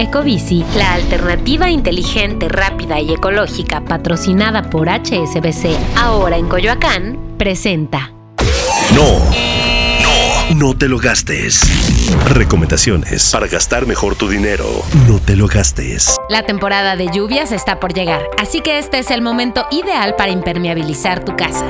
Ecobici, la alternativa inteligente, rápida y ecológica patrocinada por HSBC, ahora en Coyoacán, presenta. No, no, te lo gastes. Recomendaciones para gastar mejor tu dinero. No te lo gastes. La temporada de lluvias está por llegar, así que este es el momento ideal para impermeabilizar tu casa.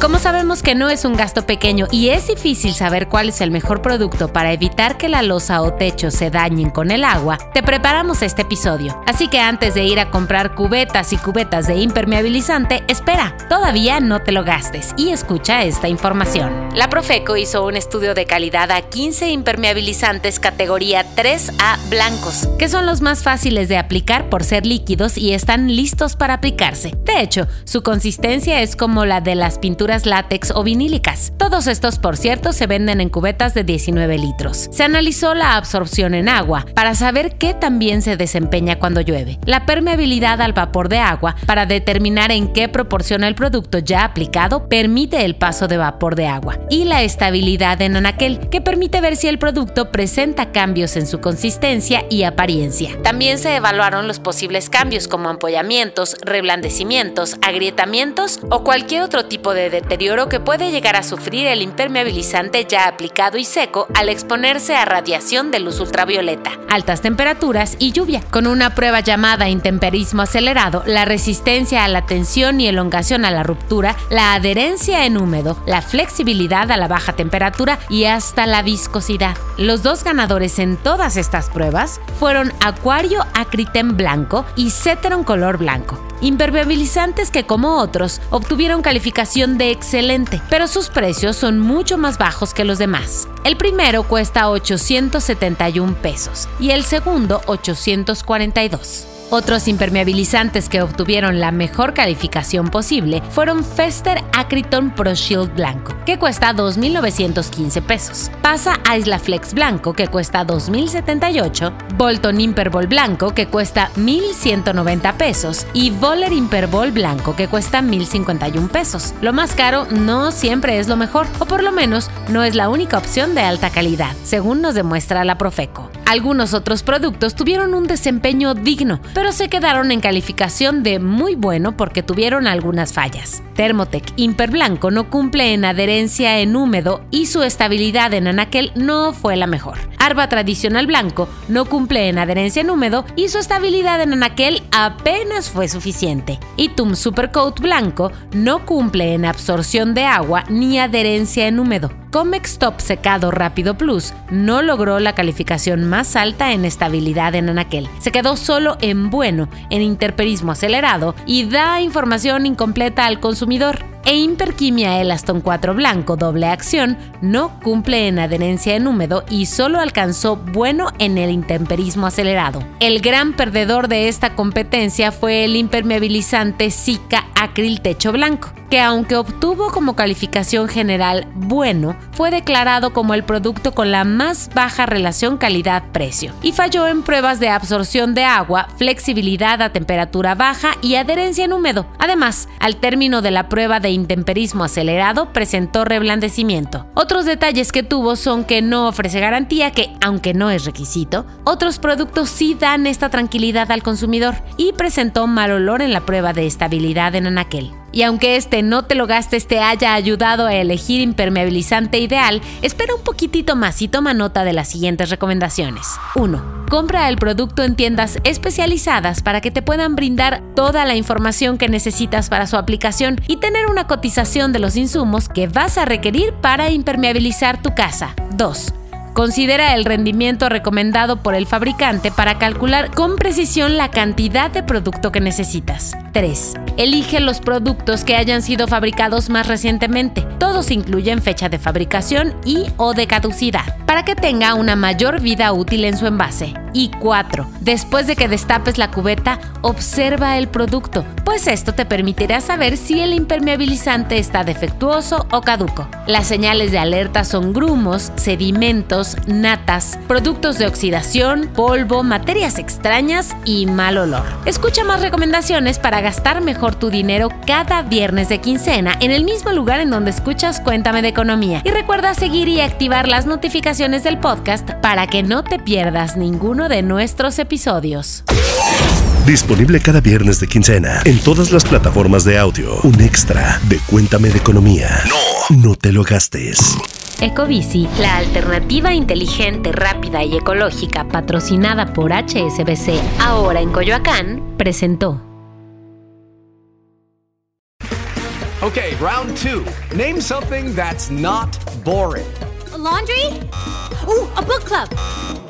Como sabemos que no es un gasto pequeño y es difícil saber cuál es el mejor producto para evitar que la losa o techo se dañen con el agua, te preparamos este episodio. Así que antes de ir a comprar cubetas y cubetas de impermeabilizante, espera, todavía no te lo gastes y escucha esta información. La Profeco hizo un estudio de calidad a 15 impermeabilizantes categoría 3A blancos, que son los más fáciles de aplicar por ser líquidos y están listos para aplicarse. De hecho, su consistencia es como la de las pinturas látex o vinílicas. Todos estos, por cierto, se venden en cubetas de 19 litros. Se analizó la absorción en agua para saber qué también se desempeña cuando llueve, la permeabilidad al vapor de agua para determinar en qué proporción el producto ya aplicado permite el paso de vapor de agua y la estabilidad en anaquel, que permite ver si el producto presenta cambios en su consistencia y apariencia. También se evaluaron los posibles cambios como ampollamientos, reblandecimientos, agrietamientos o cualquier otro tipo de deterioro que puede llegar a sufrir el impermeabilizante ya aplicado y seco al exponerse a radiación de luz ultravioleta, altas temperaturas y lluvia. Con una prueba llamada intemperismo acelerado, la resistencia a la tensión y elongación a la ruptura, la adherencia en húmedo, la flexibilidad a la baja temperatura y hasta la viscosidad. Los dos ganadores en todas estas pruebas fueron Acuario Acritem blanco y Ceteron color blanco impermeabilizantes que como otros obtuvieron calificación de excelente, pero sus precios son mucho más bajos que los demás. El primero cuesta 871 pesos y el segundo 842. Otros impermeabilizantes que obtuvieron la mejor calificación posible fueron Fester Acriton Pro Shield Blanco, que cuesta 2.915 pesos, Pasa Isla Flex Blanco, que cuesta 2.078, Bolton Imperbol Blanco, que cuesta 1.190 pesos, y Voller Imperbol Blanco, que cuesta 1.051 pesos. Lo más caro no siempre es lo mejor, o por lo menos no es la única opción de alta calidad, según nos demuestra la Profeco. Algunos otros productos tuvieron un desempeño digno, pero se quedaron en calificación de muy bueno porque tuvieron algunas fallas. Thermotec Imper Blanco no cumple en adherencia en húmedo y su estabilidad en anaquel no fue la mejor. Arba Tradicional Blanco no cumple en adherencia en húmedo y su estabilidad en anaquel apenas fue suficiente. Itum Supercoat Blanco no cumple en absorción de agua ni adherencia en húmedo. Comex Top Secado Rápido Plus no logró la calificación más alta en estabilidad en anaquel. Se quedó solo en bueno en interperismo acelerado y da información incompleta al consumidor e Imperquimia Elaston 4 blanco doble acción no cumple en adherencia en húmedo y solo alcanzó bueno en el intemperismo acelerado. El gran perdedor de esta competencia fue el impermeabilizante Zika Acril Techo Blanco, que aunque obtuvo como calificación general bueno, fue declarado como el producto con la más baja relación calidad-precio y falló en pruebas de absorción de agua, flexibilidad a temperatura baja y adherencia en húmedo. Además, al término de la prueba de intemperismo acelerado presentó reblandecimiento. Otros detalles que tuvo son que no ofrece garantía que, aunque no es requisito, otros productos sí dan esta tranquilidad al consumidor y presentó mal olor en la prueba de estabilidad en anaquel. Y aunque este no te lo gastes te haya ayudado a elegir impermeabilizante ideal, espera un poquitito más y toma nota de las siguientes recomendaciones. 1. Compra el producto en tiendas especializadas para que te puedan brindar toda la información que necesitas para su aplicación y tener una cotización de los insumos que vas a requerir para impermeabilizar tu casa. 2. Considera el rendimiento recomendado por el fabricante para calcular con precisión la cantidad de producto que necesitas. 3. Elige los productos que hayan sido fabricados más recientemente. Todos incluyen fecha de fabricación y o de caducidad, para que tenga una mayor vida útil en su envase. Y 4. Después de que destapes la cubeta, observa el producto, pues esto te permitirá saber si el impermeabilizante está defectuoso o caduco. Las señales de alerta son grumos, sedimentos, natas, productos de oxidación, polvo, materias extrañas y mal olor. Escucha más recomendaciones para gastar mejor tu dinero cada viernes de quincena en el mismo lugar en donde escuchas Cuéntame de Economía. Y recuerda seguir y activar las notificaciones del podcast para que no te pierdas ninguno uno de nuestros episodios. Disponible cada viernes de quincena en todas las plataformas de audio. Un extra de Cuéntame de Economía. No, no te lo gastes. Ecobici, la alternativa inteligente, rápida y ecológica patrocinada por HSBC, ahora en Coyoacán, presentó. Okay, round two. Name something that's not boring. A laundry? Ooh, a book club.